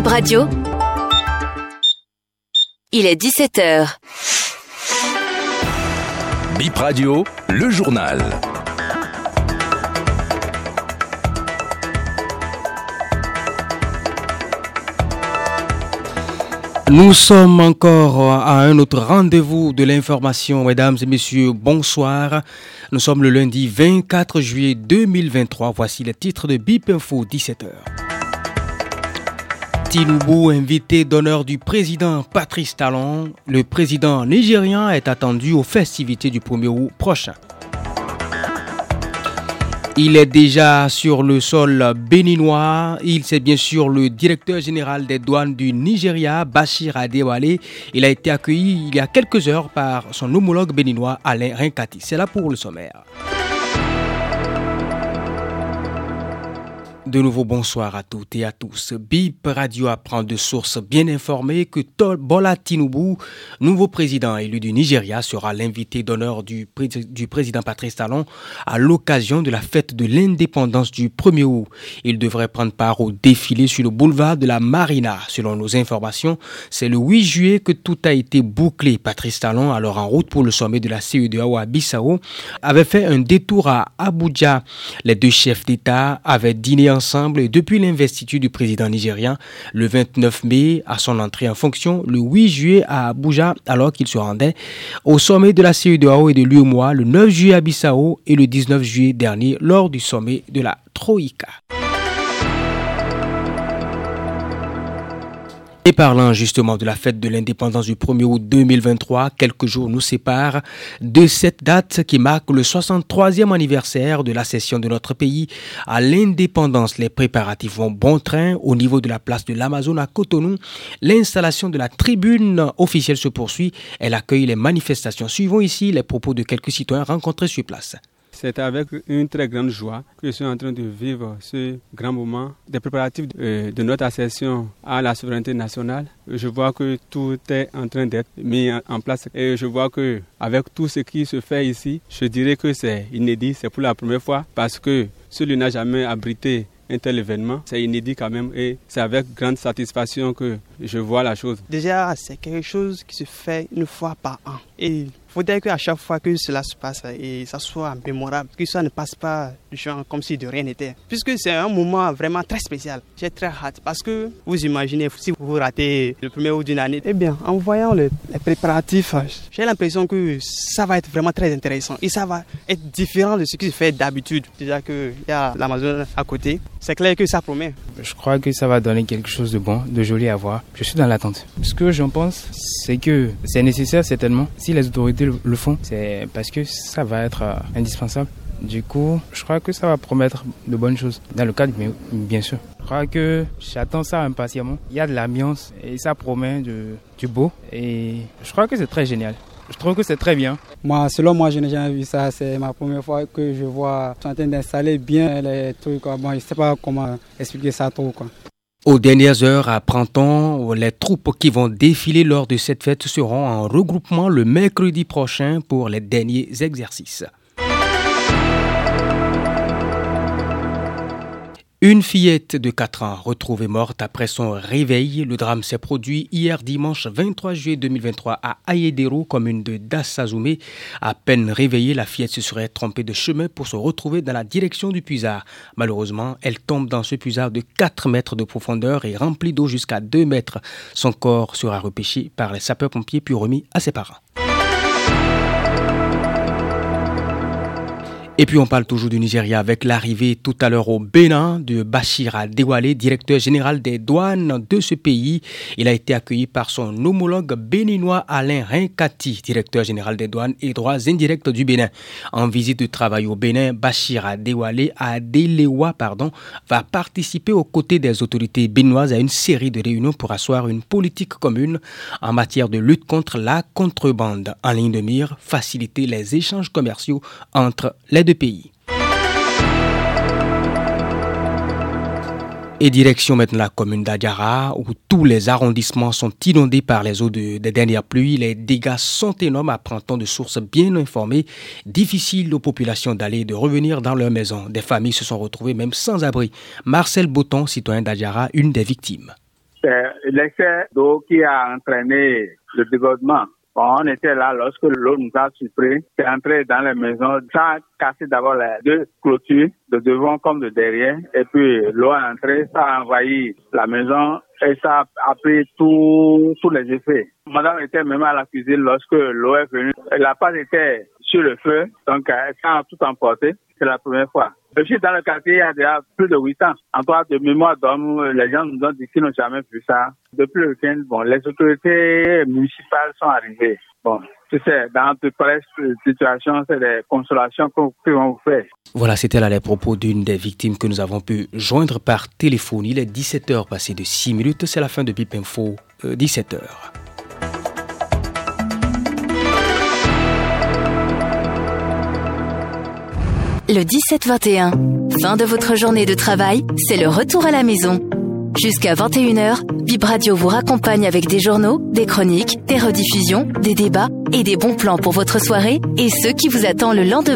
Bip Radio. Il est 17h. Bip Radio, le journal. Nous sommes encore à un autre rendez-vous de l'information. Mesdames et messieurs, bonsoir. Nous sommes le lundi 24 juillet 2023. Voici les titres de BIP Info 17h. Tinubu, invité d'honneur du président Patrice Talon. Le président nigérien est attendu aux festivités du 1er août prochain. Il est déjà sur le sol béninois. Il c'est bien sûr le directeur général des douanes du Nigeria, Bachir Adewale. Il a été accueilli il y a quelques heures par son homologue béninois Alain Rinkati. C'est là pour le sommaire. De nouveau, bonsoir à toutes et à tous. BIP Radio apprend de sources bien informées que Bola Tinubu, nouveau président élu du Nigeria, sera l'invité d'honneur du, du, président Patrice Talon à l'occasion de la fête de l'indépendance du 1er août. Il devrait prendre part au défilé sur le boulevard de la Marina. Selon nos informations, c'est le 8 juillet que tout a été bouclé. Patrice Talon, alors en route pour le sommet de la CEDEAO à Bissau, avait fait un détour à Abuja. Les deux chefs d'État avaient dîné en ensemble depuis l'investiture du président nigérien le 29 mai à son entrée en fonction le 8 juillet à Abuja alors qu'il se rendait au sommet de la CEDEAO et de l'UEMOA le 9 juillet à Bissau et le 19 juillet dernier lors du sommet de la Troïka. Et parlant justement de la fête de l'indépendance du 1er août 2023, quelques jours nous séparent de cette date qui marque le 63e anniversaire de la cession de notre pays à l'indépendance. Les préparatifs vont bon train au niveau de la place de l'Amazon à Cotonou. L'installation de la tribune officielle se poursuit. Elle accueille les manifestations. Suivons ici les propos de quelques citoyens rencontrés sur place. C'est avec une très grande joie que je suis en train de vivre ce grand moment des préparatifs de, notre accession à la souveraineté nationale. Je vois que tout est en train d'être mis en place et je vois que avec tout ce qui se fait ici, je dirais que c'est inédit, c'est pour la première fois parce que celui n'a jamais abrité un tel événement. C'est inédit quand même et c'est avec grande satisfaction que je vois la chose. Déjà, c'est quelque chose qui se fait une fois par an. Faudrait qu'à chaque fois que cela se passe, et ça soit mémorable, que ça ne passe pas genre comme si de rien n'était. Puisque c'est un moment vraiment très spécial. J'ai très hâte parce que vous imaginez, si vous ratez le premier ou d'une année, eh bien, en voyant les, préparatifs, j'ai l'impression que ça va être vraiment très intéressant et ça va être différent de ce qui se fait d'habitude. Déjà qu'il y a l'Amazon à côté, c'est clair que ça promet. Je crois que ça va donner quelque chose de bon, de joli à voir. Je suis dans l'attente. Ce que j'en pense, c'est que c'est nécessaire certainement si les autorités le font, c'est parce que ça va être euh, indispensable. Du coup, je crois que ça va promettre de bonnes choses. Dans le cadre, bien sûr. Je crois que j'attends ça impatiemment. Il y a de l'ambiance et ça promet du beau. Et je crois que c'est très génial. Je trouve que c'est très bien. Moi, selon moi, je n'ai jamais vu ça. C'est ma première fois que je vois en train d'installer bien les trucs. Bon, je ne sais pas comment expliquer ça trop. Quoi. Aux dernières heures à Printemps, les troupes qui vont défiler lors de cette fête seront en regroupement le mercredi prochain pour les derniers exercices. Une fillette de 4 ans retrouvée morte après son réveil. Le drame s'est produit hier dimanche 23 juillet 2023 à Ayedero, commune de Dassazoumé. À peine réveillée, la fillette se serait trompée de chemin pour se retrouver dans la direction du puisard. Malheureusement, elle tombe dans ce puisard de 4 mètres de profondeur et rempli d'eau jusqu'à 2 mètres. Son corps sera repêché par les sapeurs-pompiers puis remis à ses parents. Et puis on parle toujours du Nigeria avec l'arrivée tout à l'heure au Bénin de Bachir Adewale, directeur général des douanes de ce pays. Il a été accueilli par son homologue béninois Alain Rinkati, directeur général des douanes et droits indirects du Bénin. En visite de travail au Bénin, Bachir Adewale, Adelewa, pardon, va participer aux côtés des autorités béninoises à une série de réunions pour asseoir une politique commune en matière de lutte contre la contrebande. En ligne de mire, faciliter les échanges commerciaux entre les deux pays. Et direction maintenant la commune d'Adiara, où tous les arrondissements sont inondés par les eaux des dernières pluies. Les dégâts sont énormes, apprenant de sources bien informées. Difficile aux populations d'aller et de revenir dans leur maison. Des familles se sont retrouvées même sans abri. Marcel Botton, citoyen d'Adiara, une des victimes. C'est l'excès d'eau qui a entraîné le débordement. On était là lorsque l'eau nous a surpris. C'est entré dans les maisons. Ça a cassé d'abord les deux clôtures, de devant comme de derrière. Et puis l'eau est entrée, ça a envahi la maison et ça a pris tous les effets. Madame était même à la cuisine lorsque l'eau est venue. La pâte était sur le feu, donc ça a tout emporté. C'est la première fois. Je suis dans le quartier il y a déjà plus de 8 ans. En toi, de mémoire d'homme, les gens nous ont dit qu'ils n'ont jamais vu ça. Depuis le week-end, bon, les autorités municipales sont arrivées. Bon, tu sais, dans toute situation, c'est des consolations qu'on vont vous faire. Voilà, c'était là les propos d'une des victimes que nous avons pu joindre par téléphone. Il est 17h passé de 6 minutes. C'est la fin de Bip Info, 17h. Le 17-21, fin de votre journée de travail, c'est le retour à la maison. Jusqu'à 21h, Bip Radio vous raccompagne avec des journaux, des chroniques, des rediffusions, des débats et des bons plans pour votre soirée et ce qui vous attend le lendemain.